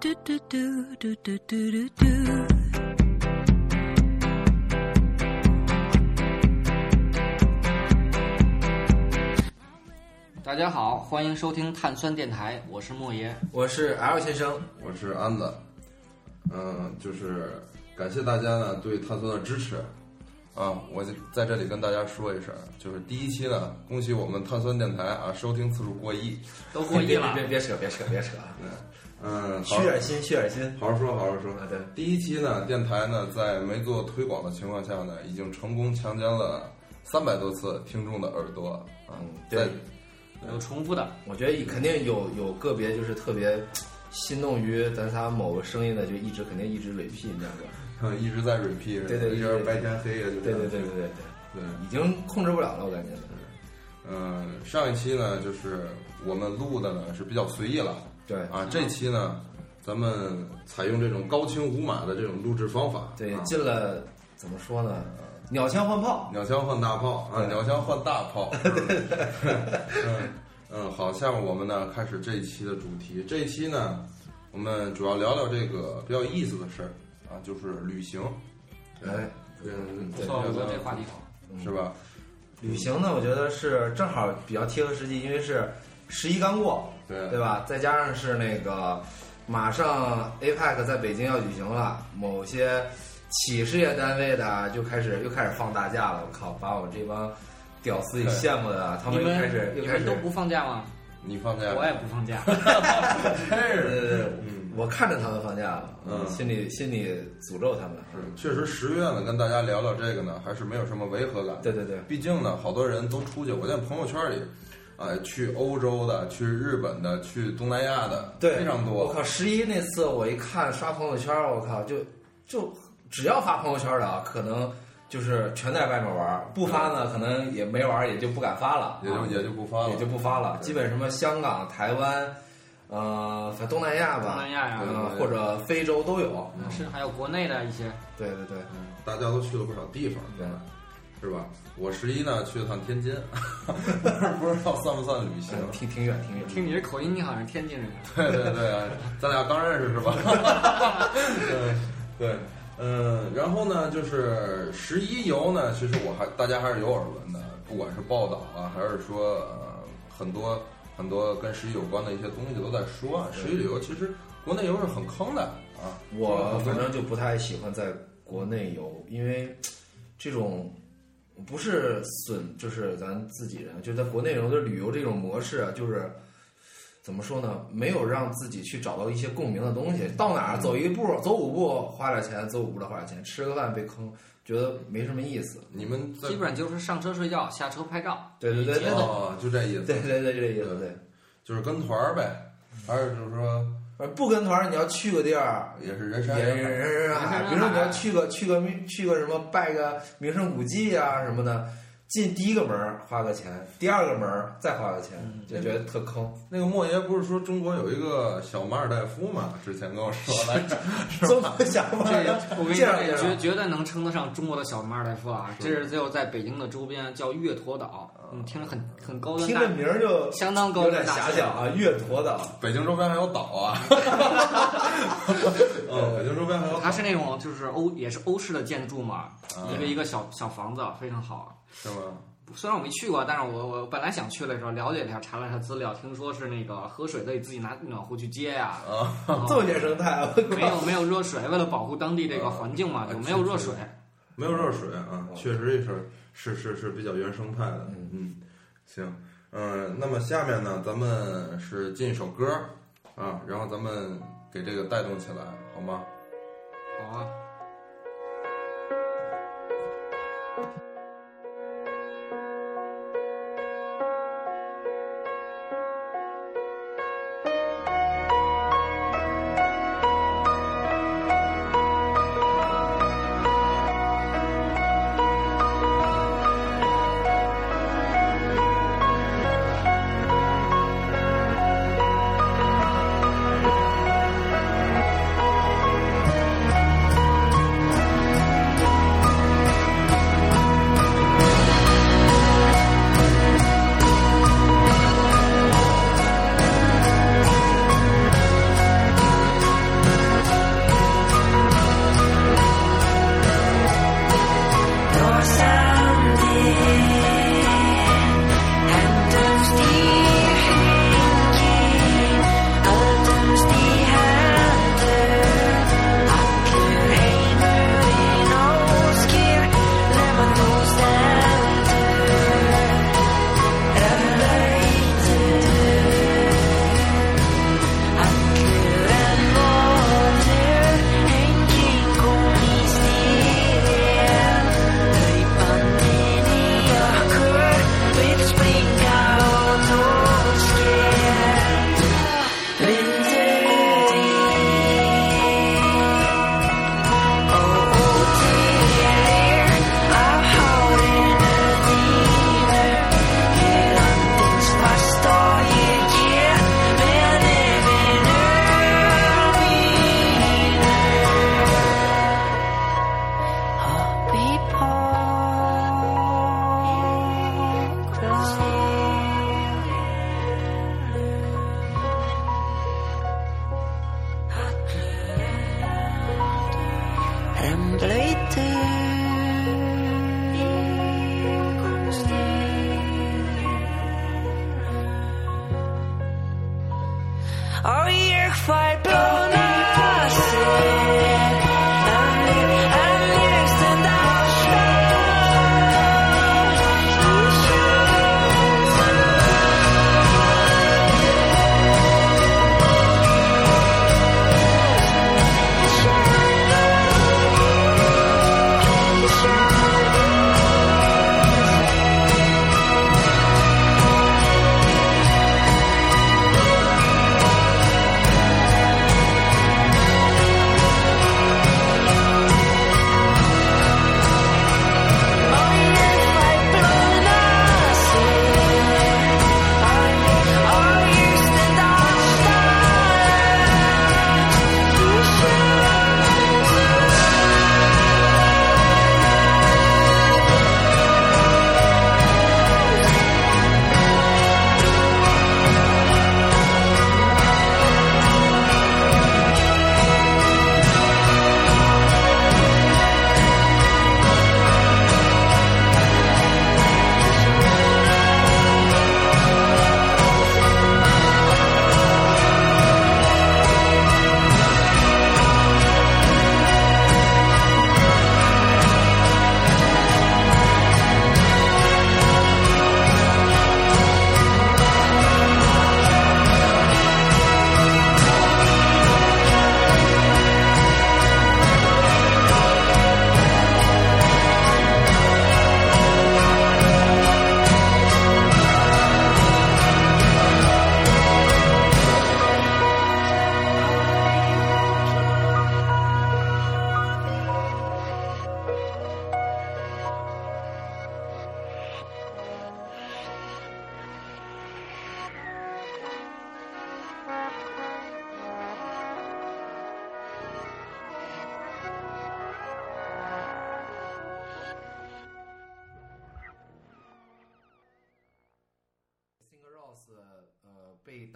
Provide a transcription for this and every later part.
do do do do do do do do. 大家好，欢迎收听碳酸电台，我是莫爷。我是 L 先生，我是安子，嗯，就是感谢大家呢对碳酸的支持啊！我就在这里跟大家说一声，就是第一期呢，恭喜我们碳酸电台啊收听次数过亿，都过亿了，别别别扯，别扯，别扯，嗯，虚点心，虚点心。好好说，好好说。啊，对，第一期呢，电台呢在没做推广的情况下呢，已经成功强奸了三百多次听众的耳朵嗯！对在有重复的，我觉得肯定有有个别就是特别心动于咱仨某个声音的，就一直肯定一直 repeat 这样的。嗯 一直在 repeat，对对一直白天黑夜就对对对对对对，对。已经控制不了了，我感觉。嗯，上一期呢，就是我们录的呢是比较随意了对啊。这期呢，咱们采用这种高清无码的这种录制方法，对啊，进了怎么说呢？鸟枪换炮。鸟枪换大炮啊，鸟枪换大炮。嗯嗯，好，下面我们呢开始这一期的主题。这一期呢，我们主要聊聊这个比较有意思的事儿啊，就是旅行。哎，嗯，不错，我觉得这话题好。是吧？旅行呢，我觉得是正好比较贴合实际，因为是十一刚过，对对吧？再加上是那个马上 APEC 在北京要举行了，某些企事业单位的就开始又开始放大假了。我靠，把我这帮屌丝给羡慕的，他们又开始又开始都不放假吗？你放假？我也不放假。对对对，嗯，我看着他们放假了，嗯心里心里诅咒他们。是，确实十月呢，跟大家聊聊这个呢，还是没有什么违和感。对对对，毕竟呢，好多人都出去，我在朋友圈里，呃，去欧洲的、去日本的、去东南亚的，对，非常多。我靠，十一那次我一看刷朋友圈，我靠，就就只要发朋友圈的啊，可能就是全在外面玩儿，不发呢，可能也没玩儿，也就不敢发了，也就、啊也就不发了，也就不发了。基本什么香港、台湾，呃，反正东南亚吧，东南亚呀或者非洲都有。是还有国内的一些，对对对，大家都去了不少地方，对是吧？我十一呢去了趟天津，不知道算不算旅行？嗯 挺挺远挺远。听你这口音，你好像是天津人。对对对，咱俩刚认识是吧？对对，嗯，然后呢，就是十一游呢，其实我还大家还是有耳闻的，不管是报道啊，还是说呃很多很多跟十一有关的一些东西都在说啊，十一旅游其实国内游是很坑的啊。我反正就不太喜欢在国内游，因为这种不是损，就是咱自己人，就在国内有的旅游这种模式啊，就是怎么说呢？没有让自己去找到一些共鸣的东西。到哪儿走一步，走五步花点钱，走五步的花点钱，吃个饭被坑，觉得没什么意思。你们基本上就是上车睡觉，下车拍照。对对对对就这意思，对对对，就这意思。对，就是跟团儿呗，还是就是说不跟团，你要去个地儿，也是人山人海。比如说你要去个去个去个什么拜个名胜古迹啊什么的，进第一个门儿花个钱，第二个门儿再花个钱，就觉得特坑。那个莫爷不是说中国有一个小马尔代夫嘛？之前跟我说来着，这么想法，我跟你说，绝绝对能称得上中国的小马尔代夫啊！这是最后在北京的周边，叫月坨岛，嗯，听着很很高听这，名儿就相当高有点端大气遐想啊，月坨岛。北京周边还有岛啊。嗯，北京周边还有它是那种就是欧也是欧式的建筑嘛，啊一个一个小小房子，非常好。是吗？虽然我没去过，但是我我本来想去的时候了解了一下，查了一下资料，听说是那个喝水得自己拿暖壶去接呀、这么原生态啊！没有没有热水，为了保护当地这个环境嘛，就没有热水。没有热水啊，确实是是是是比较原生态的。嗯嗯，行，嗯，那么下面呢，咱们是进一首歌啊，然后咱们给这个带动起来，好吗？好啊，「and later. Al je gefeit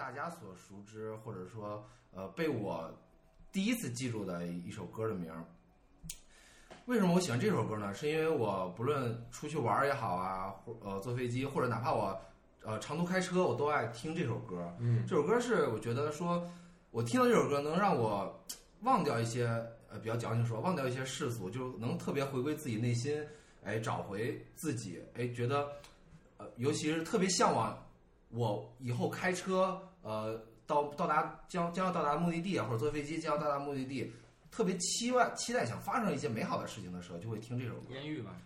大家所熟知，或者说呃，被我第一次记住的一首歌的名儿。为什么我喜欢这首歌呢？是因为我不论出去玩也好啊，或呃坐飞机，或者哪怕我呃长途开车，我都爱听这首歌。嗯这首歌是我觉得说，我听到这首歌能让我忘掉一些呃比较矫情说，忘掉一些世俗，就能特别回归自己内心，哎，找回自己，哎，觉得呃，尤其是特别向往我以后开车呃到到达将将要到达目的地啊，或者坐飞机将要到达目的地，特别期望期待想发生一些美好的事情的时候，就会听这首歌。艳遇吧，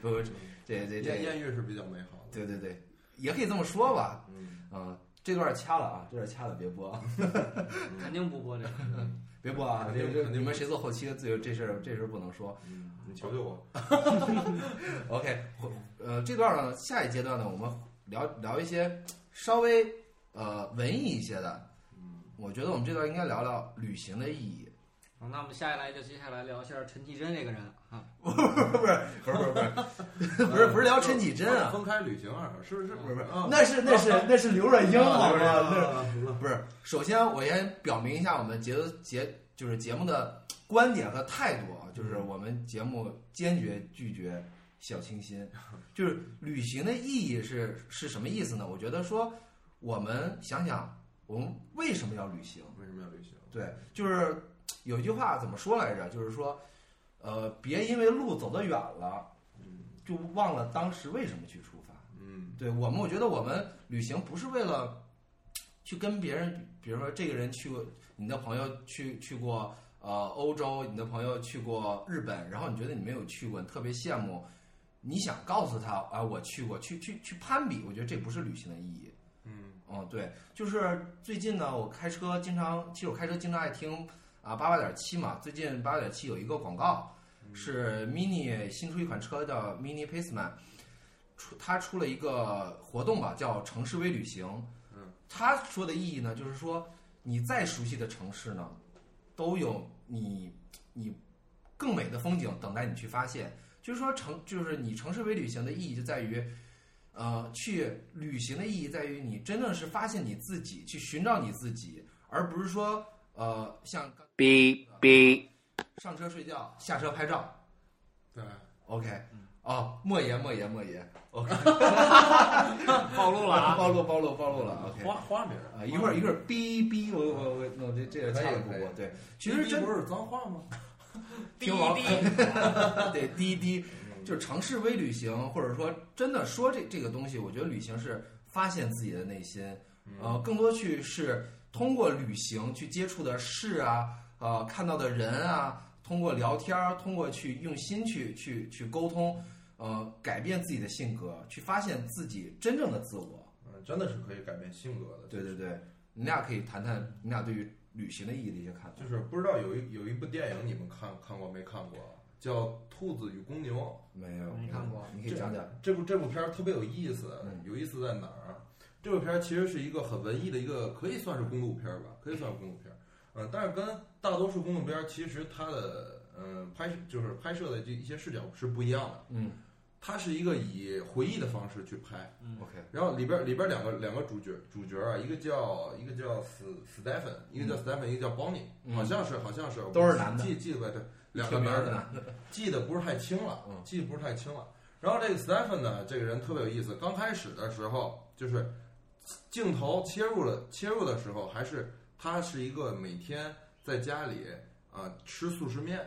不 不，这这这艳艳遇是比较美好的。对对对，也可以这么说吧。嗯，嗯，这段掐了啊，这段掐了，别播啊，肯定不播这个。别播啊！肯定这这你们谁做后期的，这这事儿这事儿不能说。嗯，你求求我。OK，呃，这段呢，下一阶段呢，我们聊聊一些稍微呃文艺一些的。嗯，我觉得我们这段应该聊聊旅行的意义。好，那我们下一来就接下来聊一下陈绮贞这个人啊。不是不是不是不是不是不是不是聊陈绮贞啊，分开旅行啊，是是不是不是啊，那是那是 那是刘若英好是吗？不是，首先我先表明一下我们节节就是节目的观点和态度啊，就是我们节目坚决拒绝小清新，就是旅行的意义是是什么意思呢？我觉得说我们想想，我们为什么要旅行？为什么要旅行？对，就是有一句话怎么说来着？就是说，呃，别因为路走得远了，嗯就忘了当时为什么去出发。嗯对我们，我觉得我们旅行不是为了去跟别人，比如说这个人去过，你的朋友去去过呃欧洲，你的朋友去过日本，然后你觉得你没有去过，你特别羡慕，你想告诉他啊我去过，去去去攀比，我觉得这不是旅行的意义。嗯嗯，对，就是最近呢，我开车经常，其实我开车经常爱听啊八八点七嘛。最近八八点七有一个广告，是 Mini 新出一款车叫 Mini Paceman，出它出了一个活动吧，叫城市微旅行。嗯，他说的意义呢，就是说你再熟悉的城市呢，都有你你更美的风景等待你去发现。就是说城，就是你城市微旅行的意义就在于。呃，去旅行的意义在于你真正是发现你自己，去寻找你自己，而不是说呃像哔哔。上车睡觉，下车拍照。对，OK，哦哦，莫言莫言莫言，OK，暴露了啊！暴露暴露暴露了，OK。花花名儿。啊，一会儿一会儿哔哔，我我我弄这这个可以掐了不可以。过，对，其实这不是脏话吗？听王对滴滴，就是尝试微旅行，或者说真的说这这个东西，我觉得旅行是发现自己的内心，呃，更多去是通过旅行去接触的事啊，呃，看到的人啊，通过聊天儿，通过去用心去去去沟通，呃，改变自己的性格，去发现自己真正的自我。嗯，真的是可以改变性格的。对对对，你俩可以谈谈你俩对于旅行的意义的一些看法。就是不知道有一有一部电影你们看看过没看过？叫《兔子与公牛》。没有，没看过你可以讲讲。这部这部片儿特别有意思嗯，有意思在哪儿？这部片儿其实是一个很文艺的一个，可以算是公路片儿吧，可以算是公路片儿。嗯，但是跟大多数公路片儿其实它的嗯拍就是拍摄的这一些视角是不一样的。嗯它是一个以回忆的方式去拍，，OK，然后里边里边两个两个主角主角啊，一个叫一个叫斯斯戴芬，一个叫斯戴芬，一个叫邦尼，嗯好像是好像是都是男的记记得对，两个听名儿男的的，记得不是太清了，嗯记得不是太清了。然后这个 Stephen 呢，这个人特别有意思。刚开始的时候，就是镜头切入了，切入的时候还是他是一个每天在家里啊、吃速食面，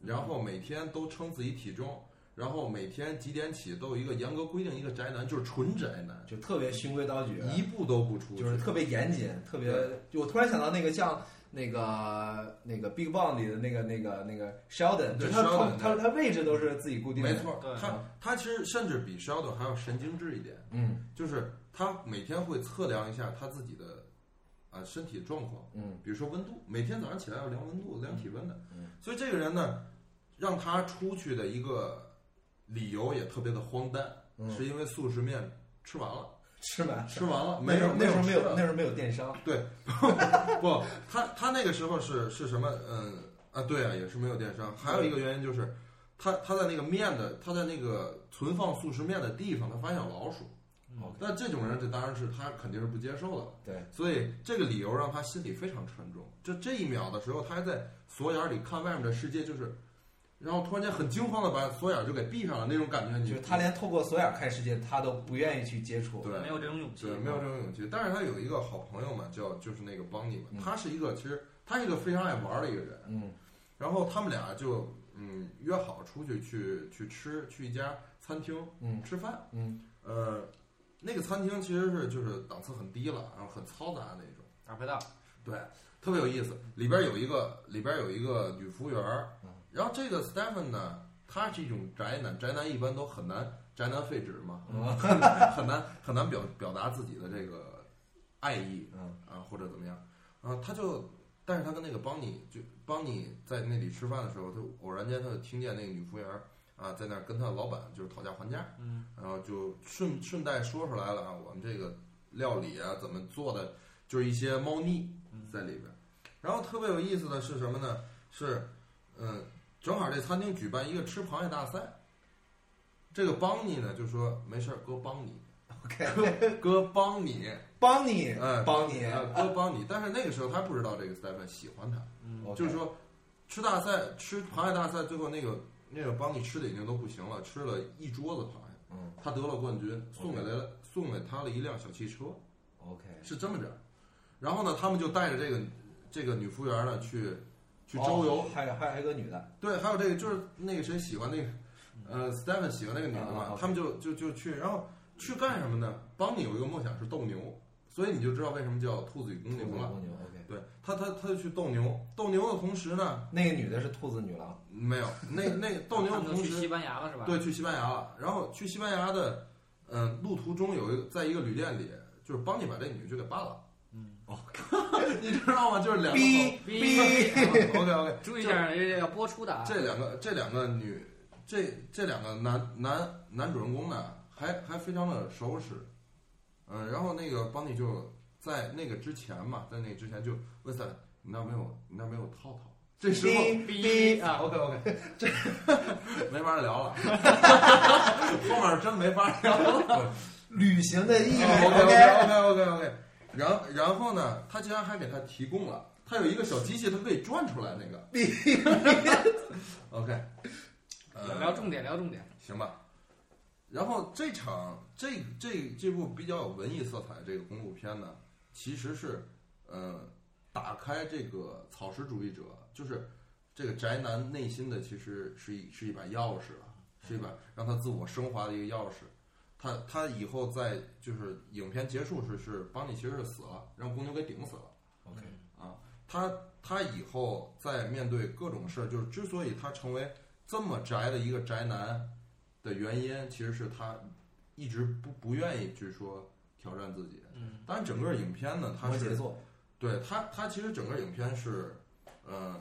然后每天都称自己体重，然后每天几点起都有一个严格规定，一个宅男就是纯宅男，就特别循规蹈矩，一步都不出，就是特别严谨，特别。就我突然想到那个像那个那个 Big Bang 里的那个那个那个 Sheldon，就他 Sheldon，他他他位置都是自己固定的。没，错对，他他其实甚至比 Sheldon 还要神经质一点。嗯就是他每天会测量一下他自己的啊、身体状况，嗯比如说温度，每天早上起来要量温度、量体温的。嗯所以这个人呢，让他出去的一个理由也特别的荒诞，嗯，是因为速食面吃完了，吃完吃完了，没有那时候没有那时候没有电商，对 不，他他那个时候是是什么？嗯啊，对啊，也是没有电商。还有一个原因就是，他他在那个面的，他在那个存放速食面的地方，他发现有老鼠。OK 那这种人，这当然是他肯定是不接受的。对，所以这个理由让他心里非常沉重。就这一秒的时候，他还在锁眼里看外面的世界，就是，然后突然间很惊慌的把锁眼就给闭上了，那种感觉你，就是他连透过锁眼看世界，他都不愿意去接触。对没有这种勇气对，没有这种勇气。但是他有一个好朋友嘛，叫就是那个邦尼嘛嗯，他是一个其实他是一个非常爱玩的一个人。嗯然后他们俩就嗯约好出去去去吃，去一家餐厅嗯吃饭。嗯呃，那个餐厅其实是就是档次很低了，然后很嘈杂那种，大排档，对，特别有意思。里边有一个里边有一个女服务员儿嗯，然后这个 Stephen 呢，他是一种宅男，宅男一般都很难宅男废纸嘛，嗯。很难很难表表达自己的这个爱意嗯。啊或者怎么样。啊，他就，但是他跟那个邦尼就邦尼在那里吃饭的时候，他偶然间他就听见那个女服务员啊在那儿跟他的老板就是讨价还价，嗯，然后就顺顺带说出来了啊，我们这个料理啊怎么做的，就是一些猫腻在里边儿。然后特别有意思的是什么呢？是，嗯，正好这餐厅举办一个吃螃蟹大赛，这个邦尼呢就说没事儿，哥帮你，，OK，哥帮你，帮你哎，帮你，啊哥帮你。但是那个时候他不知道这个 Stephen 喜欢他，嗯就是说吃大赛吃螃蟹大赛，最后那个那个邦尼吃的已经都不行了，吃了一桌子螃蟹。嗯他得了冠军，送给了送给他了一辆小汽车，，OK，是这么着。然后呢，他们就带着这个这个女服务员呢去去周游。哦还有还有还有一个女的，对，还有这个就是那个谁喜欢那个呃 Stephen 喜欢那个女的啊嘛他们就就就去，然后去干什么呢？帮你有一个梦想是斗牛，所以你就知道为什么叫兔子与公牛了。公牛，OK，对他，他他就去斗牛，斗牛的同时呢，那个女的是兔子女郎，没有那那 斗牛他的同时去西班牙了是吧？对，去西班牙了。然后去西班牙的，嗯、路途中有一个，在一个旅店里，就是帮你把这女就给办了。嗯，你知道吗？就是两个逼逼 OK OK，注意一下，这要播出的啊。这两个这两个女，这这两个男男男主人公呢，还还非常的熟识。嗯、然后那个邦尼就在那个之前嘛，在那个之前就问他，你那儿没有你那儿没有套套？这时候哔哔啊，OK OK，这 没法聊了，后面真没法聊了。旅行的意义 OK OK OK OK OK，然然后呢，他竟然还给他提供了，他有一个小机器，它可以转出来那个。OK，呃，聊重点，聊重点。行吧。然后这场这这这部比较有文艺色彩这个公路片呢，其实是呃打开这个草食主义者，就是这个宅男内心的，其实是一是一把钥匙了，是一把让他自我升华的一个钥匙。他他以后在就是影片结束时是邦尼其实是死了，让公牛给顶死了。OK，啊，他他以后在面对各种事儿，就是之所以他成为这么宅的一个宅男的原因，其实是他一直不不愿意去说挑战自己。嗯，当然，整个影片呢，他是对他他其实整个影片是呃，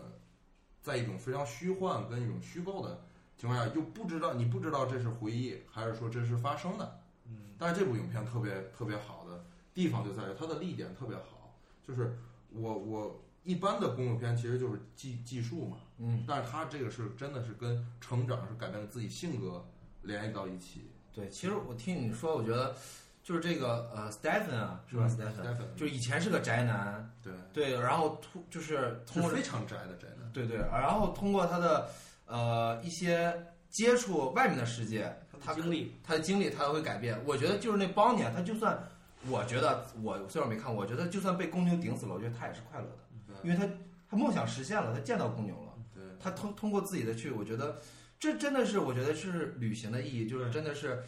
在一种非常虚幻跟一种虚构的情况下，又不知道你不知道这是回忆还是说这是发生的。嗯，但是这部影片特别特别好的地方就在于它的立点特别好，就是我我一般的公路片其实就是技技术嘛，嗯，但是它这个是真的是跟成长是改变了自己性格联系到一起，对，其实我听你说，我觉得就是这个呃，Stephen 啊，是吧、e e Stephen 就以前是个宅男，对，对，然后突就是通过是非常宅的宅男，对对，然后通过他的呃一些接触外面的世界，他经历，他的经历，他会改变。我觉得就是那邦年，他就算我觉得我虽然没看过，我觉得就算被公牛顶死了，我觉得他也是快乐的，因为他他梦想实现了，他见到公牛了。对，他通通过自己的去，我觉得这真的是我觉得是旅行的意义，就是真的是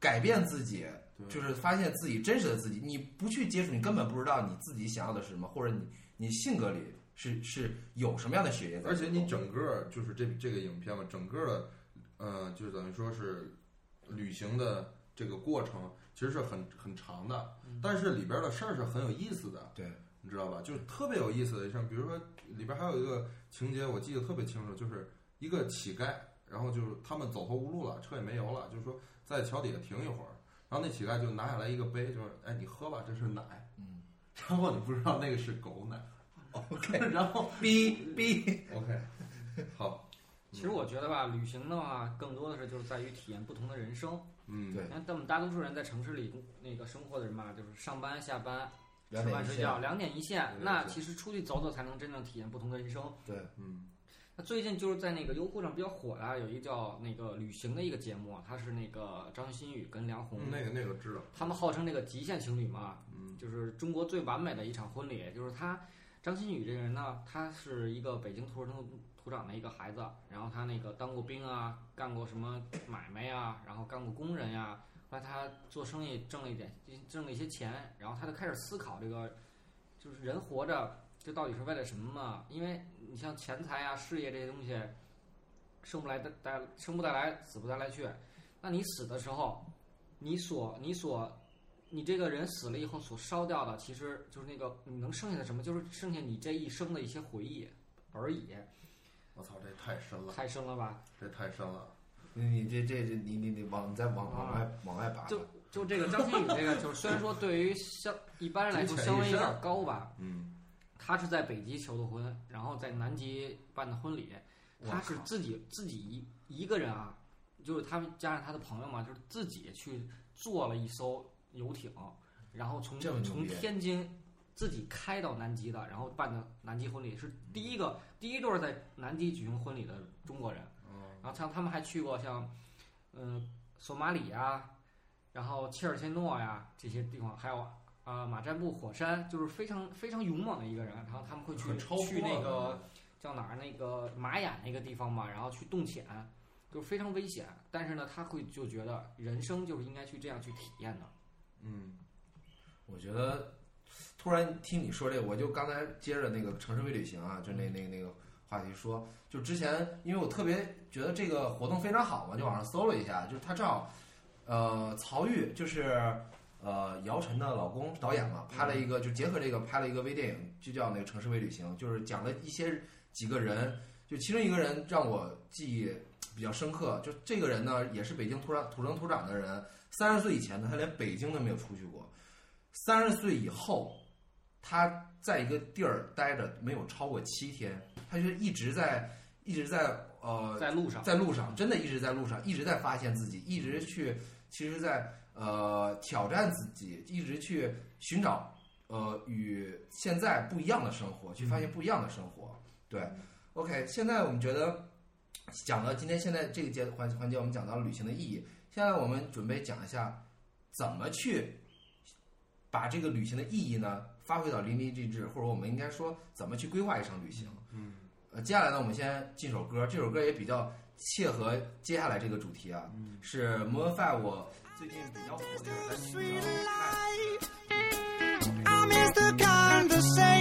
改变自己，就是发现自己真实的自己。你不去接触，你根本不知道你自己想要的是什么，或者你你性格里是是有什么样的血液在而。且你整个就是这这个影片嘛，整个的，呃，就是等于说是旅行的这个过程，其实是很很长的，但是里边的事儿是很有意思的，对，你知道吧？就是特别有意思的，像比如说里边还有一个情节，我记得特别清楚，就是一个乞丐，然后就是他们走投无路了，车也没油了，就是说在桥底下停一会儿，然后那乞丐就拿下来一个杯，就是哎你喝吧，这是奶，嗯。然后你不知道那个是狗奶，OK，然后逼逼，OK，好，其实我觉得吧，旅行的话，更多的是就是在于体验不同的人生。嗯，对那，我们大多数人在城市里那个生活的人嘛，就是上班下班、吃饭睡觉，两点一线那其实出去走走，才能真正体验不同的人生。对，嗯那最近就是在那个优酷上比较火的，有一个叫那个旅行的一个节目，它是那个张馨予跟梁红，嗯，那个那个知道，他们号称那个极限情侣嘛，嗯就是中国最完美的一场婚礼。就是他张馨予这个人呢，他是一个北京土生土长的一个孩子，然后他那个当过兵啊，干过什么买卖呀，然后干过工人呀。后来他做生意挣了一点，挣了一些钱，然后他就开始思考这个，就是人活着这到底是为了什么嘛？因为你像钱财啊、事业这些东西，生不来的带生不带来，死不带来去。那你死的时候，你所你所你这个人死了以后所烧掉的，其实就是那个你能剩下的什么，就是剩下你这一生的一些回忆而已。我操，这太深了，太深了吧？这太深了，你你这这这你你你往你再往往外往外拔拔，就就这个张馨予这个，就是虽然说对于相一般人来说稍微有点高吧，嗯他是在北极求的婚，然后在南极办的婚礼，我他是自己自己一一个人啊，就是他们加上他的朋友嘛，就是自己去做了一艘游艇，然后从从天津自己开到南极的，然后办的南极婚礼，是第一个第一对儿在南极举行婚礼的中国人。哦然后像他们还去过像，嗯、索马里呀，然后切尔切诺呀这些地方，还有啊、马占布火山，就是非常非常勇猛的一个人。然后他们会去去那个叫哪儿那个玛雅那个地方嘛，然后去洞潜，就是非常危险。但是呢，他会就觉得人生就是应该去这样去体验的。嗯。我觉得突然听你说这个，我就刚才接着那个城市微旅行啊，就那那那个话题说，就之前因为我特别觉得这个活动非常好嘛，就网上搜了一下，就是他正好，呃，曹郁就是呃姚晨的老公导演嘛，拍了一个就结合这个拍了一个微电影，就叫那个城市微旅行，就是讲了一些几个人，就其中一个人让我记忆比较深刻，就这个人呢也是北京土长土生土长的人，三十岁以前呢他连北京都没有出去过。三十岁以后，他在一个地儿待着没有超过七天，他就一直在一直在呃在路上，在路上，真的一直在路上，一直在发现自己，一直去，其实在呃挑战自己，一直去寻找呃与现在不一样的生活，去发现不一样的生活。对，OK，现在我们觉得讲到今天现在这个节环环节，我们讲到了旅行的意义。现在我们准备讲一下怎么去把这个旅行的意义呢发挥到淋漓尽致，或者我们应该说怎么去规划一场旅行。嗯，呃，接下来呢，我们先进首歌，这首歌也比较切合接下来这个主题啊，是 Moon Five 我最近比较火的一首单曲叫《Night》。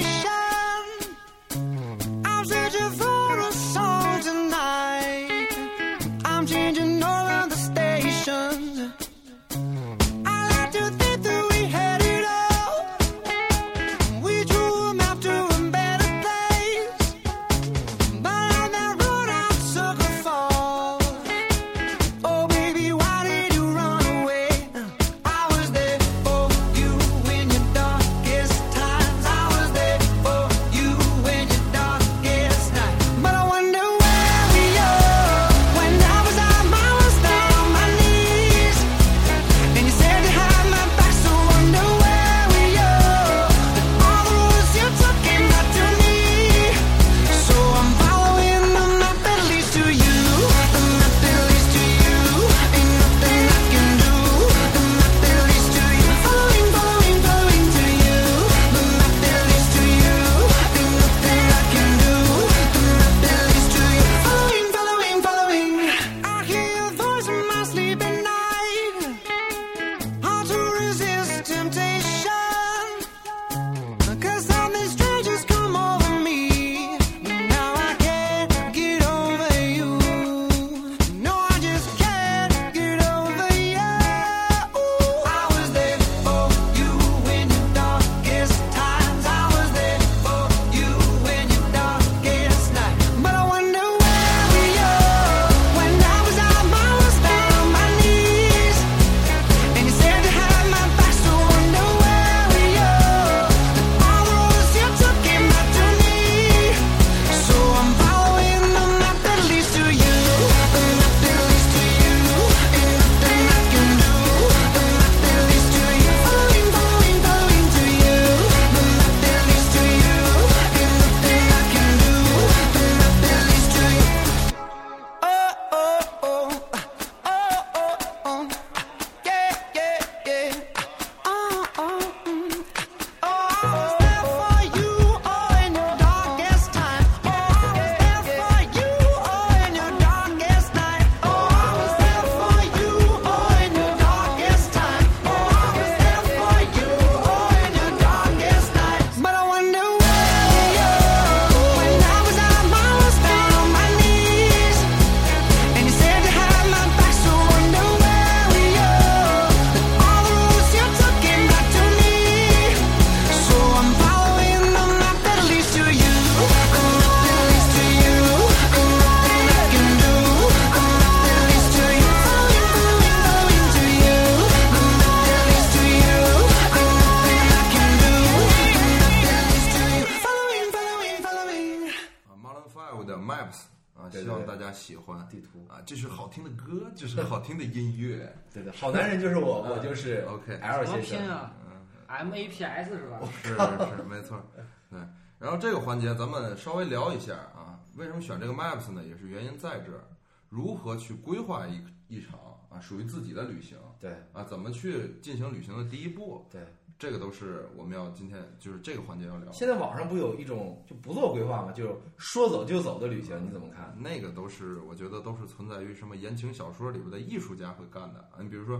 没错，对。然后这个环节咱们稍微聊一下啊，为什么选这个 Maps 呢？也是原因在这儿，如何去规划一一场啊属于自己的旅行对啊，怎么去进行旅行的第一步，对，这个都是我们要今天就是这个环节要聊。现在网上不有一种就不做规划嘛？就是说走就走的旅行，你怎么看？那个都是我觉得都是存在于什么言情小说里边的艺术家会干的啊。你比如说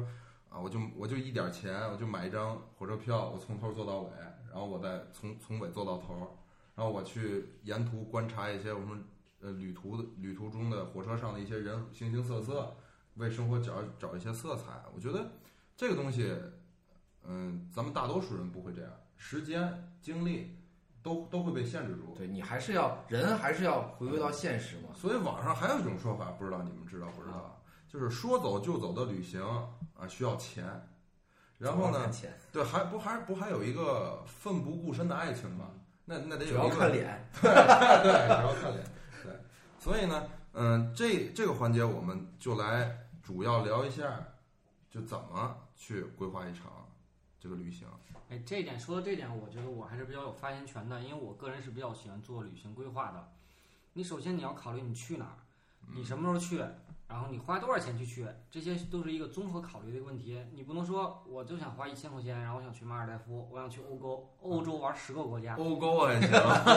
啊，我就我就一点钱，我就买一张火车票，我从头坐到尾，然后我再从从尾坐到头，然后我去沿途观察一些我们呃旅途的旅途中的火车上的一些人形形色色，为生活找找一些色彩。我觉得这个东西，嗯，咱们大多数人不会这样，时间精力都都会被限制住。对你还是要人还是要回归到现实嘛。所以网上还有一种说法，不知道你们知道不知道？就是说走就走的旅行啊，需要钱。然后呢对，还不还不还有一个奋不顾身的爱情吗？那那得主要有一个看脸。对，主要看脸。对，所以呢，嗯，这这个环节我们就来主要聊一下，就怎么去规划一场这个旅行。哎，这一点说到这点，我觉得我还是比较有发言权的，因为我个人是比较喜欢做旅行规划的。你首先你要考虑你去哪儿，你什么时候去，然后你花多少钱去去，这些都是一个综合考虑的一个问题。你不能说我就想花一千块钱，然后我想去马尔代夫，我想去欧洲，欧洲玩十个国家，欧沟还行，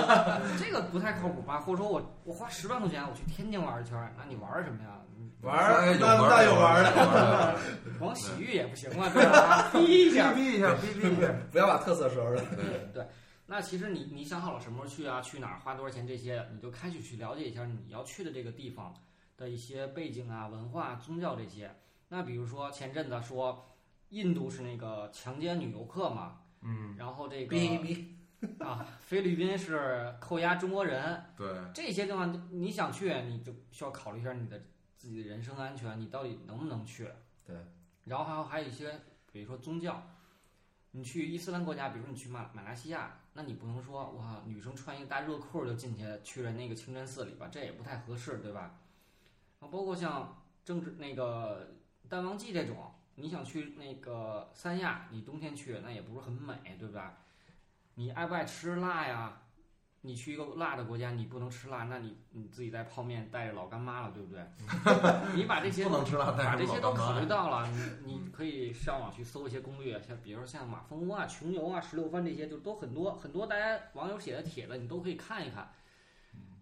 这个不太靠谱吧？或者说我我花十万块钱我去天津玩一圈，那你玩什么呀？玩有那玩那有玩儿的，光洗浴也不行啊，对吧？逼一下。逼一下，逼逼一下。不要把特色说出来。对，那其实你你想好了什么时候去啊，去哪儿，花多少钱这些，你就开始去了解一下你要去的这个地方的一些背景啊、文化、宗教这些。那比如说前阵子说印度是那个强奸女游客嘛，嗯，然后这个啊，菲律宾是扣押中国人，对，这些地方你想去，你就需要考虑一下你的自己的人身安全，你到底能不能去？对。然后还有还有一些，比如说宗教，你去伊斯兰国家，比如说你去马马来西亚，那你不能说哇，女生穿一个大热裤就进去去了那个清真寺里吧，这也不太合适，对吧？然后包括像政治那个淡旺季这种，你想去那个三亚，你冬天去那也不是很美，对吧？你爱不爱吃辣呀？你去一个辣的国家，你不能吃辣，那你你自己带泡面带着老干妈了，对不对？你把这些不能吃辣，把这些都考虑到了，你 你可以上网去搜一些攻略，像比如说像马蜂窝啊、穷游啊、石榴番这些，就都很多很多大家网友写的帖子，你都可以看一看。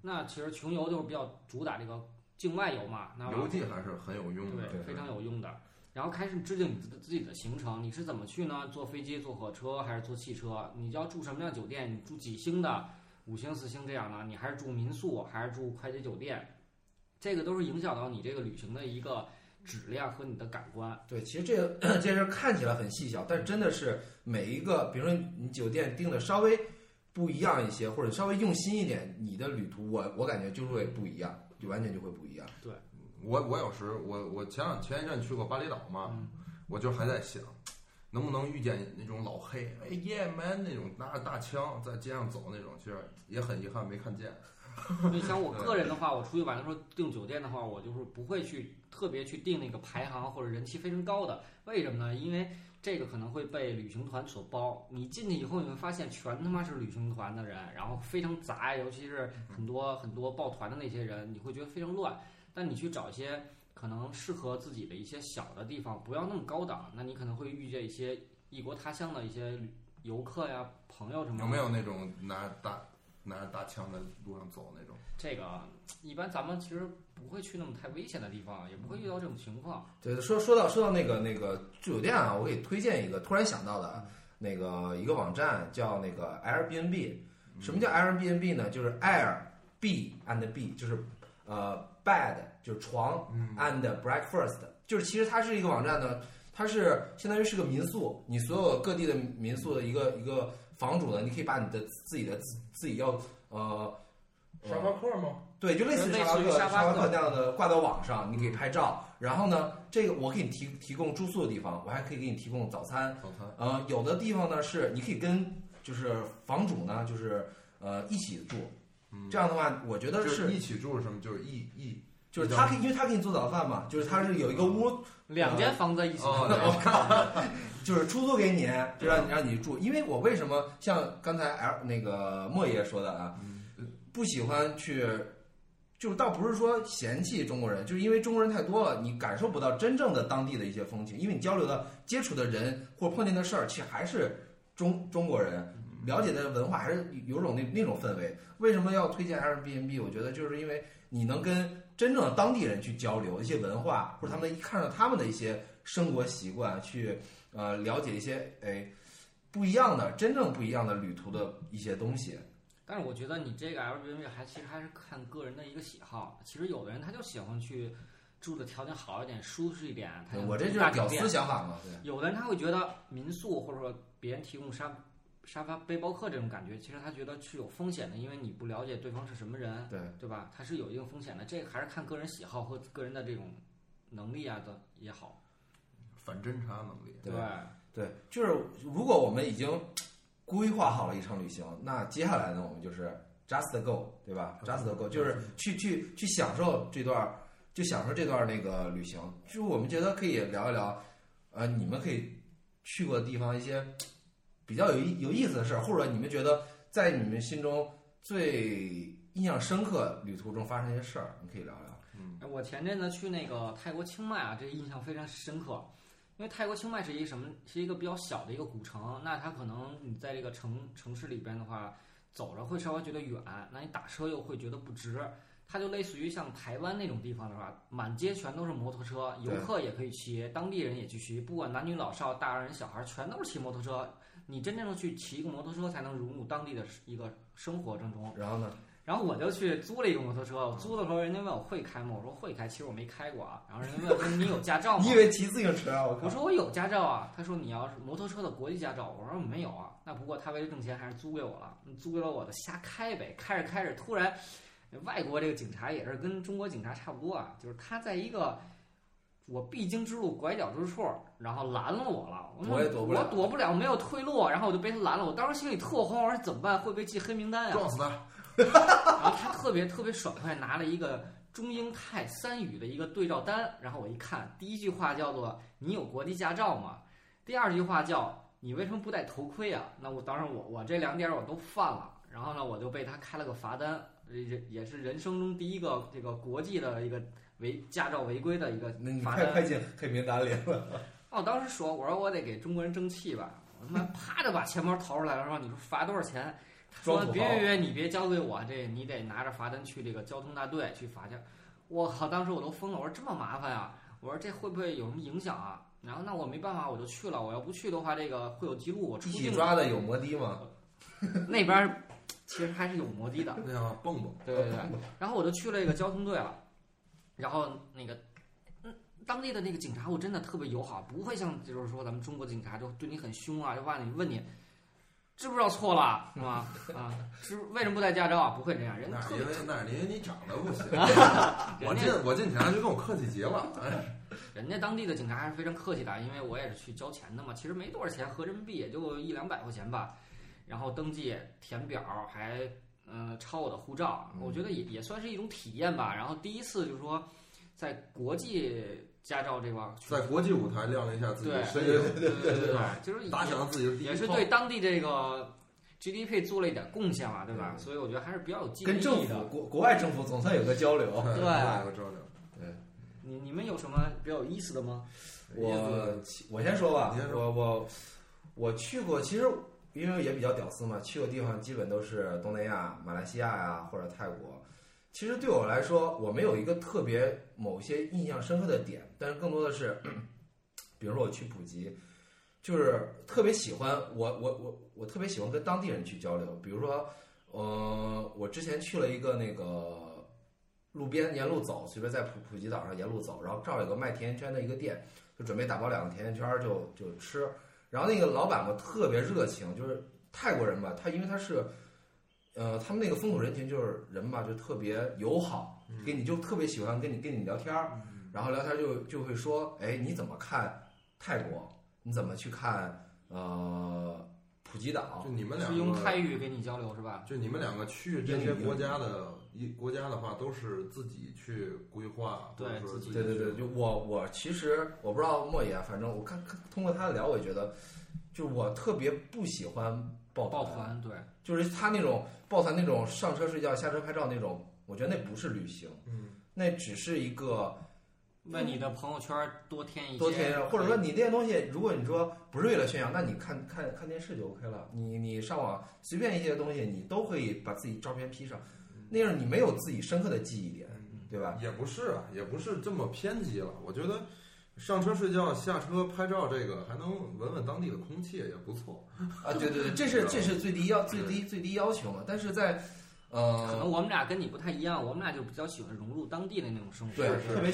那其实穷游就是比较主打这个境外游嘛，那游记还是很有用的。对，非常有用的。然后开始制定你自自己的行程，你是怎么去呢？坐飞机、坐火车还是坐汽车？你要住什么样酒店？你住几星的？五星、四星这样的？你还是住民宿，还是住快捷酒店？这个都是影响到你这个旅行的一个质量和你的感官。对，其实这个 这件事看起来很细小，但真的是每一个，比如说你酒店订的稍微不一样一些，或者稍微用心一点，你的旅途我我感觉就会不一样，就完全就会不一样。对我我有时我我前两前一阵去过巴厘岛嘛，嗯我就还在想，能不能遇见那种老黑，哎耶 man 那种拿着大枪在街上走那种，其实也很遗憾没看见。你像我个人的话，我出去玩的时候订酒店的话，我就是不会去特别去订那个排行或者人气非常高的。为什么呢？因为这个可能会被旅行团所包。你进去以后，你会发现全他妈是旅行团的人，然后非常杂，尤其是很多很多抱团的那些人，你会觉得非常乱。但你去找一些可能适合自己的一些小的地方，不要那么高档，那你可能会遇见一些异国他乡的一些游客呀、朋友什么的。有没有那种拿大拿着大枪在路上走那种？这个一般咱们其实不会去那么太危险的地方，也不会遇到这种情况。对，说说到说到那个那个住酒店啊，我给推荐一个，突然想到的啊，那个一个网站叫那个 Airbnb。什么叫 Airbnb 呢？就是 Air B and B，就是呃 bed 就是床嗯 and breakfast，就是其实它是一个网站呢，它是相当于是个民宿，你所有各地的民宿的一个一个房主呢，你可以把你的自己的自自己要呃沙发客吗？对，就类似于类沙发客、沙发客客那样的挂到网上，你可以拍照。然后呢，这个我给你提提供住宿的地方，我还可以给你提供早餐。早餐。呃，有的地方呢是你可以跟就是房主呢，就是呃一起住。嗯这样的话，我觉得是一起住是什么？就是一一就是他可以，因为他给你做早饭嘛，就是他是有一个屋，两间房子一起我靠，就是出租给你，就让你让你住。因为我为什么像刚才 L 那个莫爷说的啊，不喜欢去，就倒不是说嫌弃中国人，就是因为中国人太多了，你感受不到真正的当地的一些风情，因为你交流的、接触的人或碰见的事儿，其实还是中中国人。了解的文化还是有种那那种氛围。为什么要推荐 Airbnb？我觉得就是因为你能跟真正的当地人去交流一些文化，或者他们一看到他们的一些生活习惯，去呃了解一些哎不一样的、真正不一样的旅途的一些东西。但是我觉得你这个 Airbnb 还其实还是看个人的一个喜好。其实有的人他就喜欢去住的条件好一点、舒适一点，他我这就是屌丝。想法嘛，对。有的人他会觉得民宿或者说别人提供沙沙发背包客这种感觉，其实他觉得是有风险的，因为你不了解对方是什么人，对对吧？他是有一定风险的。这个还是看个人喜好和个人的这种能力啊的也好。反侦查能力。对对，就是如果我们已经规划好了一场旅行，那接下来呢，我们就是 just go，对吧？just go 就是去去去享受这段儿，就享受这段儿那个旅行。就是我们觉得可以聊一聊，呃，你们可以去过的地方一些比较有意有意思的事儿，或者你们觉得在你们心中最印象深刻旅途中发生一些事儿，你可以聊聊。嗯我前阵子去那个泰国清迈啊，这个印象非常深刻，因为泰国清迈是一个什么？是一个比较小的一个古城，那它可能你在这个城城市里边的话，走着会稍微觉得远，那你打车又会觉得不值。它就类似于像台湾那种地方的话，满街全都是摩托车，游客也可以骑，当地人也去骑，不管男女老少、大人小孩，全都是骑摩托车。你真正的去骑一个摩托车，才能融入当地的一个生活当中。然后呢，然后我就去租了一个摩托车，我租的时候人家问我会开吗？我说会开，其实我没开过啊。然后人家问我说你有驾照吗？你以为骑自行车啊？我说我有驾照啊。他说你要是摩托车的国际驾照，我说没有啊。那不过他为了挣钱还是租给我了，租给了我的瞎开呗。开着开着，突然外国这个警察也是跟中国警察差不多啊，就是他在一个我必经之路拐角之处，然后拦了我了。我也躲不了我躲不了，没有退路，然后我就被他拦了。我当时心里特慌，我说怎么办？会被记黑名单啊、撞死他！然后他特别特别爽快，拿了一个中英泰三语的一个对照单，然后我一看，第一句话叫做“你有国际驾照吗？”第二句话叫“你为什么不戴头盔啊？”那我当时我我这两点我都犯了，然后呢我就被他开了个罚单，也也是人生中第一个这个国际的一个违驾照违规的一个罚单。快快进黑名单里了。哦，我当时说，我说我得给中国人争气吧，我他妈啪就把钱包掏出来了，说你说罚多少钱？他说别别别，你别交给我，这你得拿着罚单去这个交通大队去罚去。我靠，当时我都疯了，我说这么麻烦啊，我说这会不会有什么影响啊？然后那我没办法，我就去了。我要不去的话，这个会有记录，我出一起境抓的有摩的吗？那边儿其实还是有摩的的。那叫蹦蹦。对对对，然后我就去了一个交通队了，然后那个，嗯，当地的那个警察我真的特别友好，不会像就是说咱们中国警察就对你很凶啊，就问你问你知不知道错了是吗？啊，是为什么不带驾照啊？不会这样，人特别是因为那是因为你长得不行。我进我进警察局跟我客气极了，哎，人家当地的警察还是非常客气的，因为我也是去交钱的嘛，其实没多少钱，合人民币也就一两百块钱吧。然后登记填表还嗯、呃抄我的护照，我觉得也也算是一种体验吧。然后第一次就是说在国际驾照这块儿在国际舞台亮了一下自己对的身影，对对对对，就是打响了自己的第一。也是对当地这个 GDP 做了一点贡献嘛，对吧？所以我觉得还是比较有纪念跟政府意义的。国国外政府总算有个交流。对有个交流。对你你们有什么比较有意思的吗？我我先说吧你先，我我我去过，其实因为也比较屌丝嘛，去过地方基本都是东南亚、马来西亚呀、或者泰国。其实对我来说，我没有一个特别某些印象深刻的点，但是更多的是，比如说我去普吉，就是特别喜欢我我我我特别喜欢跟当地人去交流。比如说，呃，我之前去了一个那个路边沿路走，随便在普普吉岛上沿路走，然后正好有个卖甜甜圈的一个店，就准备打包两个甜甜圈就就吃。然后那个老板嘛特别热情，就是泰国人吧，他因为他是，呃，他们那个风土人情就是人吧就特别友好，给你就特别喜欢跟你跟你聊天儿，然后聊天儿就就会说，哎，你怎么看泰国？你怎么去看呃普吉岛就？你们两是用，泰语跟你交流是吧？就你们两个去这些国家的一国家的话，都是自己去规划，对自己对对对，就我我其实我不知道莫言，反正我看看通过他的聊，我也觉得，就是我特别不喜欢抱抱团对，就是他那种抱团那种上车睡觉、下车拍照那种，我觉得那不是旅行，嗯，那只是一个为你的朋友圈多添一些，多添，或者说你那些东西，如果你说不是为了炫耀，那你看看看电视就 OK 了。你你上网随便一些东西，你都可以把自己照片 P 上，那样你没有自己深刻的记忆点，对吧？也不是啊，也不是这么偏激了。我觉得上车睡觉、下车拍照，这个还能闻闻当地的空气，也不错。啊，对对对，这是 这是最低要最低最低要求嘛。但是在可能呃，我们俩跟你不太一样，我们俩就比较喜欢融入当地的那种生活。对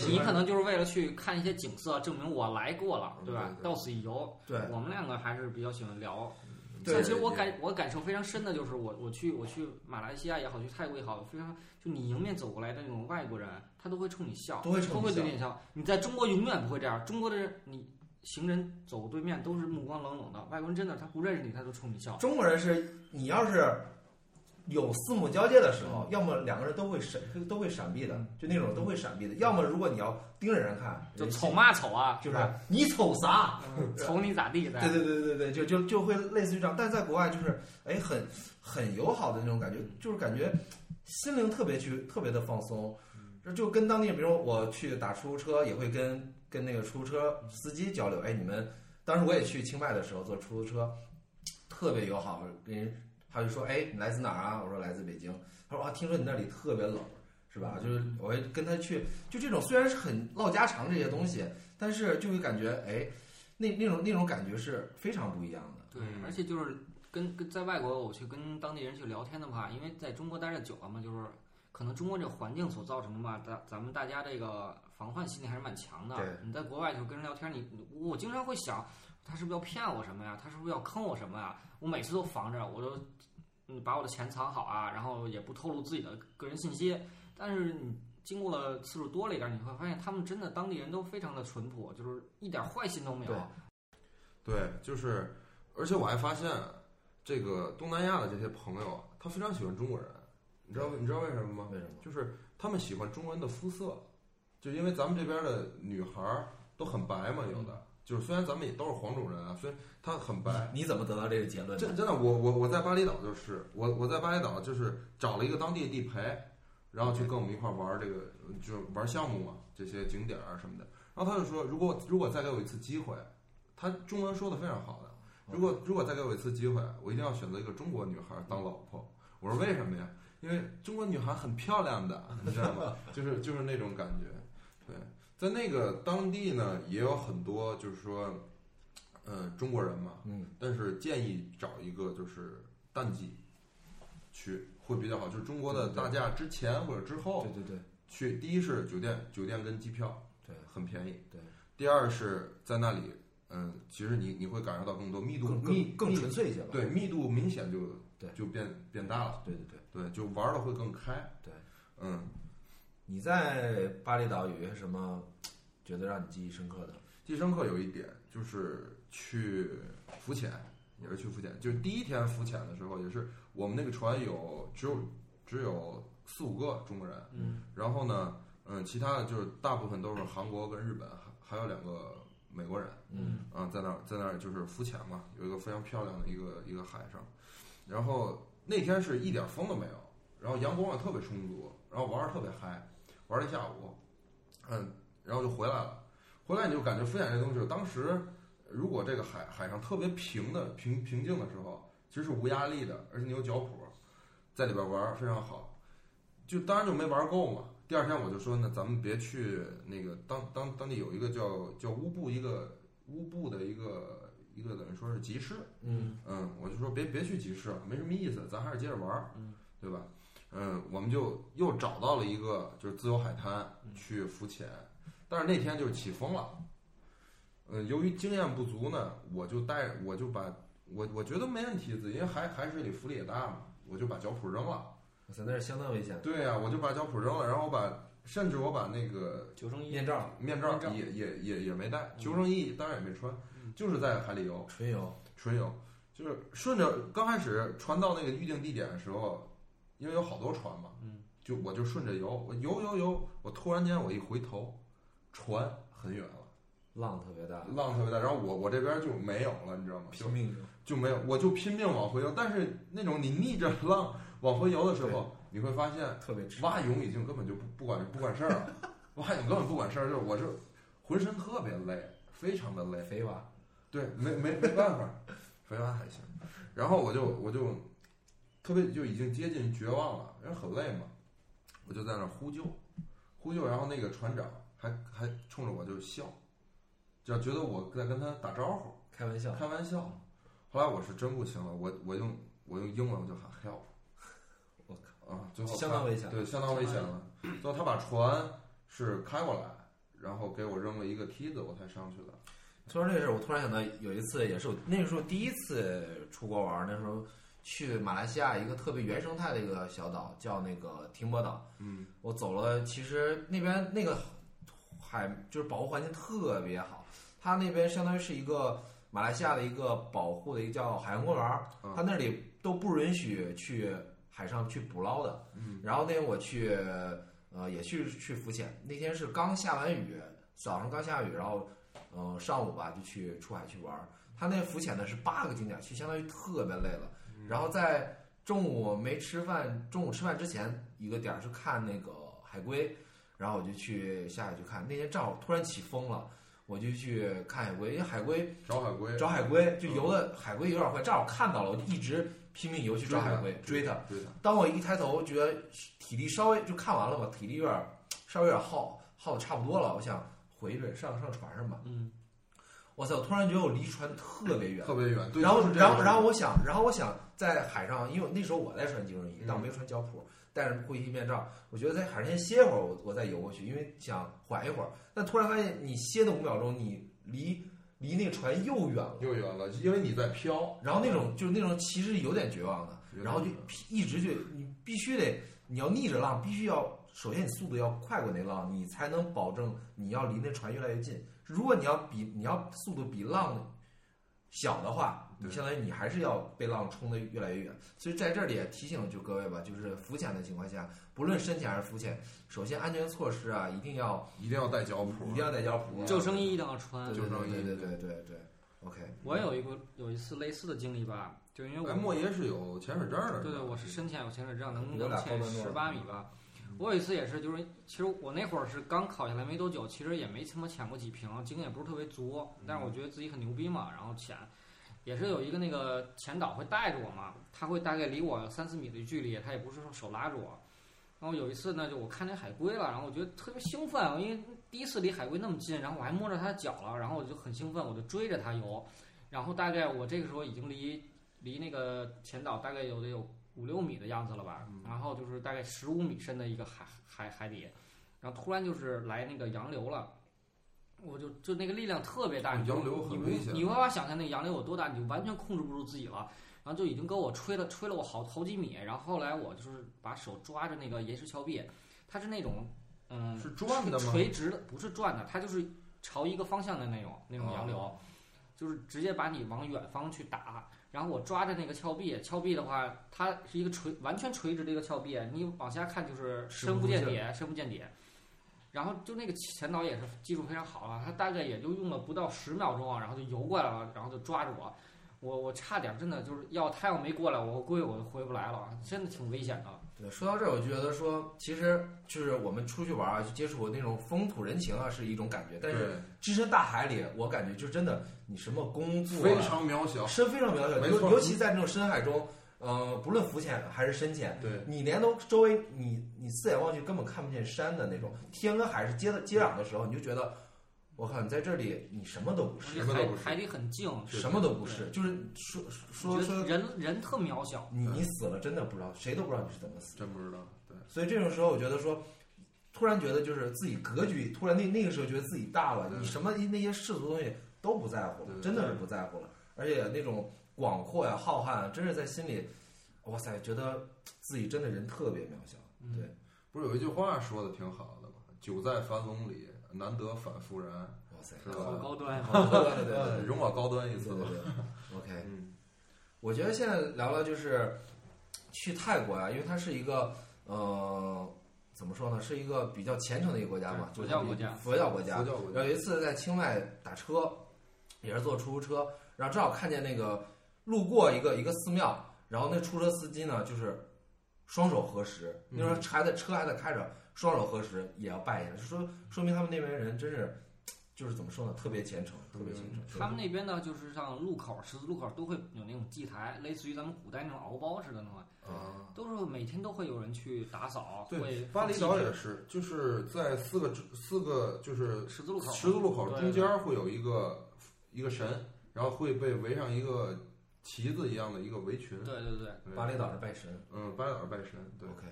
你可能就是为了去看一些景色，证明我来过了，对吧？到此一游。对我们两个还是比较喜欢聊。对像其实我感我感受非常深的就是我我去我去马来西亚也好，去泰国也好，非常就你迎面走过来的那种外国人，他都会冲你笑，都会冲你笑对你笑。你在中国永远不会这样，中国的人你行人走对面都是目光冷冷的，外国人真的他不认识你，他都冲你笑。中国人是你要是有四目交接的时候，要么两个人都会闪都会闪避的，就那种都会闪避的；要么如果你要盯着人看，就瞅嘛瞅啊，就是？你瞅啥？嗯瞅你咋地的？对对对对对，就就就会类似于这样，但在国外就是哎很很友好的那种感觉，就是感觉心灵特别去特别的放松。这就跟当地，比如说我去打出租车，也会跟跟那个出租车司机交流。哎，你们当时我也去清迈的时候坐出租车，特别友好，跟人他就说，哎，你来自哪儿啊？我说来自北京。他说啊，听说你那里特别冷，是吧？就是我会跟他去，就这种虽然是很唠家常这些东西，但是就会感觉，哎，那那种那种感觉是非常不一样的。对，而且就是跟跟在外国，我去跟当地人去聊天的话，因为在中国待着久了嘛，就是可能中国这环境所造成的嘛，咱咱们大家这个防范心理还是蛮强的。对你在国外就跟人聊天，你我经常会想，他是不是要骗我什么呀？他是不是要坑我什么呀？我每次都防着，我都嗯把我的钱藏好啊，然后也不透露自己的个人信息。但是你经过了次数多了一点，你会发现他们真的当地人都非常的淳朴，就是一点坏心都没有。对对，就是，而且我还发现，这个东南亚的这些朋友啊，他非常喜欢中国人，你知道你知道为什么吗？为什么？就是他们喜欢中国人的肤色，就因为咱们这边的女孩都很白嘛，有的就是虽然咱们也都是黄种人啊，虽然他很白，你怎么得到这个结论的？真真的，我我我在巴厘岛就是我我在巴厘岛就是找了一个当地的地陪，然后去跟我们一块儿玩儿这个就是玩项目嘛，这些景点儿啊什么的。然后他就说，如果如果再给我一次机会，他中文说的非常好的。如果如果再给我一次机会，我一定要选择一个中国女孩儿当老婆。我说为什么呀？因为中国女孩很漂亮的，你知道吗？就是就是那种感觉。对，在那个当地呢，也有很多就是说，呃、中国人嘛，嗯，但是建议找一个就是淡季去会比较好，就是中国的大假之前或者之后对对对去。第一是酒店，酒店跟机票对，很便宜。对。第二是在那里，嗯，其实你你会感受到更多密度更更纯粹一些吧。对密度明显就对就变变大了。对对对，对，就玩的会更开。对，嗯，你在巴厘岛有些什么觉得让你记忆深刻的？记忆深刻有一点就是去浮潜，也是去浮潜。就是第一天浮潜的时候，也是我们那个船有只有只有四五个中国人，嗯，然后呢，嗯，其他的就是大部分都是韩国跟日本，还还有两个美国人，嗯啊，在那儿在那儿就是浮潜嘛，有一个非常漂亮的一个一个海上，然后那天是一点风都没有，然后阳光也特别充足，然后玩的特别嗨，玩了一下午，嗯，然后就回来了。回来你就感觉浮潜这东西，当时如果这个海海上特别平的平平静的时候，其实是无压力的，而且你有脚蹼，在里边玩非常好。就当然就没玩够嘛。第二天我就说，呢咱们别去那个当当当地有一个叫叫乌布一个乌布的一个一个等于说是集市，嗯嗯，我就说别别去集市了，没什么意思，咱还是接着玩儿，嗯，对吧？嗯，我们就又找到了一个就是自由海滩去浮潜，但是那天就是起风了，嗯，由于经验不足呢，我就带我就把我我觉得没问题，因为海海水里浮力也大嘛，我就把脚蹼扔了。哇塞，那是相当危险。对呀、我就把脚蹼扔了，然后我把甚至我把那个救生衣。面罩、面罩面罩。也也也也没带，救生衣当然也没穿，就是在海里游。纯游，纯游，就是顺着刚开始船到那个预定地点的时候，因为有好多船嘛，嗯，就我就顺着游，我游游游，我突然间我一回头，船很远了，浪特别大，浪特别大，然后我我这边就没有了，你知道吗？就拼命游。就没有，我就拼命往回游，但是那种你逆着浪往回游的时候，你会发现特别蛙泳已经根本就不不管不管事儿了，蛙泳根本不管事儿，就是我这浑身特别累，非常的累，肥蛙，对，没没没办法，肥蛙还行。然后我就我就特别就已经接近绝望了，因为很累嘛，我就在那儿呼救，呼救。然后那个船长还还冲着我就笑，就觉得我在跟他打招呼，开玩笑，开玩笑。后来我是真不行了，我我用我用英文我就喊 help，我靠啊，最后相当危险对，相当危险了。最后他把船是开过来，然后给我扔了一个梯子，我才上去的。说到这个事儿，我突然想到有一次也是我那个时候第一次出国玩儿，那时候去马来西亚一个特别原生态的一个小岛，叫那个停泊岛。嗯，我走了，其实那边那个海就是保护环境特别好，它那边相当于是一个马来西亚的一个保护的一个叫海洋公园儿，嗯它那里都不允许去海上去捕捞的。嗯，然后那天我去呃也去去浮潜，那天是刚下完雨，早上刚下雨，然后呃上午吧就去出海去玩儿。他那浮潜呢是八个景点，其实相当于特别累了。然后在中午没吃饭，中午吃饭之前一个点儿是看那个海龟，然后我就去下海去看。那天正好突然起风了，我就去看海龟，因为海龟找海龟，找海龟就游的海龟有点快，正好看到了，我就一直拼命游去找海龟追它。追它，当我一抬头，觉得体力稍微就看完了吧，体力有点稍微有点耗耗的差不多了，我想回去上上船上吧。嗯，哇塞！我突然觉得我离船特别远，特别远。对然后然后然后我想，然后我想在海上，因为那时候我在穿救生衣嗯，但我没有穿脚蹼，戴着呼吸面罩，我觉得在海上先歇会儿，我我再游过去，因为想缓一会儿。但突然发现，你歇的五秒钟，你离离那个船又远了。又远了，因为你在飘，然后那种就是那种其实有点绝望的，然后就一直就你必须得你要逆着浪，必须要首先你速度要快过那浪，你才能保证你要离那船越来越近。如果你要比你要速度比浪小的话，你相当于你还是要被浪冲得越来越远。所以在这里也提醒就各位吧，就是浮潜的情况下，不论深潜还是浮潜，首先安全措施啊一定要一定要带脚蹼，一定要带脚蹼，救生衣一定要穿。救生衣对对对对对对，OK。我有一个有一次类似的经历吧，就因为哎，我莫爷是有潜水证的，对对，我是深潜有潜水证，能能潜十八米吧。我有一次也是，就是其实我那会儿是刚考下来没多久，其实也没他妈潜过几瓶，经验也不是特别足，但是我觉得自己很牛逼嘛，然后潜，也是有一个那个潜导会带着我嘛，他会大概离我三四米的距离，他也不是说手拉着我。然后有一次呢，就我看见海龟了，然后我觉得特别兴奋，因为第一次离海龟那么近，然后我还摸着它的脚了，然后我就很兴奋，我就追着它游。然后大概我这个时候已经离离那个前岛大概有得有五六米的样子了吧，然后就是大概十五米深的一个海海海底，然后突然就是来那个洋流了。我就就那个力量特别大，洋流很危险你无法想象那个洋流有多大，你就完全控制不住自己了，然后就已经给我吹了吹了我好好几米，然后后来我就是把手抓着那个岩石峭壁，它是那种嗯是转的吗？垂直的，不是转的，它就是朝一个方向的那种那种洋流，哦就是直接把你往远方去打。然后我抓着那个峭壁，峭壁的话，它是一个垂完全垂直的一个峭壁，你往下看就是深不见底，深不见底。然后就那个前导也是技术非常好啊，他大概也就用了不到十秒钟啊，然后就游过来了，然后就抓着我，我我差点真的就是要他要没过来，我估计我就回不来了，真的挺危险的。对，说到这儿，我就觉得说，其实就是我们出去玩啊，去接触那种风土人情啊，是一种感觉。但是，置身大海里，我感觉就真的，你什么工作、非啊、常渺小，深非常渺小，尤尤其在这种深海中，呃，不论浮潜还是深潜，对，你连都周围你你四眼望去根本看不见山的那种，天跟海是接的接壤的时候，你就觉得，我靠，你在这里你什么都不是，什么都不是海海底很静，什么都不是，就是说说人人特渺小。你你死了真的不知道，谁都不知道你是怎么死的。真不知道，对，所以这种时候，我觉得说，突然觉得就是自己格局，突然那那个时候觉得自己大了，你什么那些世俗东西都不在乎了，真的是不在乎了，而且那种广阔呀、浩瀚啊，真是在心里，哇塞，觉得自己真的人特别渺小。嗯对，不是有一句话说的挺好的吗？久在樊笼里，难得反复然，哇塞，好高端，好高端，对对呃对容我高端一次吧。对对对。OK，嗯，我觉得现在聊聊就是去泰国啊，因为它是一个呃。怎么说呢？是一个比较虔诚的一个国家嘛，佛教国家佛教国家，有一次在清迈打车，也是坐出租车，然后正好看见那个路过一个一个寺庙，然后那出租车司机呢就是双手合十，嗯那时候还在车还在开着，双手合十也要拜一下，就说说明他们那边人真是就是怎么说呢，特别虔诚，特别虔诚。他们那边呢，就是像路口、十字路口都会有那种祭台，类似于咱们古代那种敖包似的那种，啊，都是每天都会有人去打扫，对会，巴厘岛也是，就是在四个四个就是十字路口，十字路口中间会有一个一个神，然后会被围上一个旗子一样的一个围裙。对对对，对巴厘岛是拜神。嗯，巴厘岛是拜神，对，OK，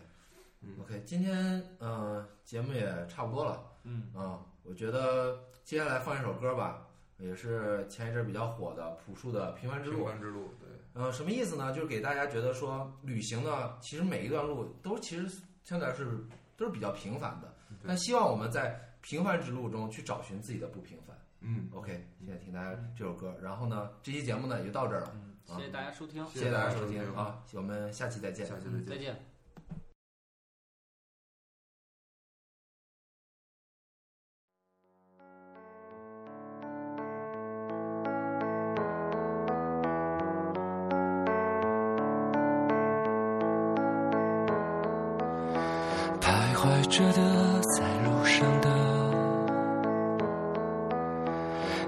嗯 OK，今天呃节目也差不多了。嗯，啊、我觉得接下来放一首歌吧，也是前一阵比较火的朴树的《平凡之路平》。凡之路，对，呃，什么意思呢？就是给大家觉得说，旅行呢，其实每一段路都其实相对来说是都是比较平凡的，但希望我们在平凡之路中去找寻自己的不平凡。嗯，OK，现在听大家这首歌，然后呢，这期节目呢也就到这儿了，嗯，谢谢大家收听，谢谢大家收听听啊，我们下期再见。下期再见。嗯再见。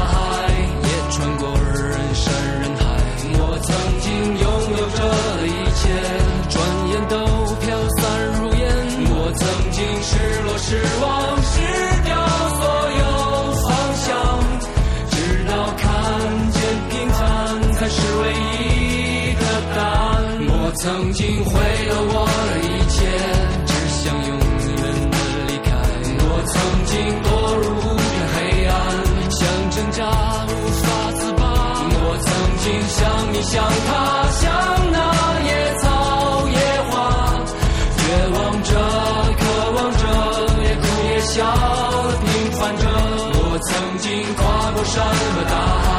大海，也穿过人山人海。我曾经拥有着的一切，转眼都飘散如烟。我曾经失落、失望、失掉所有方向，直到看见平凡才是唯一的答案。我曾经毁了我曾经像你，像他，像那野草野花，绝望着，渴望着，也哭也笑，平凡着。我曾经跨过山和大海，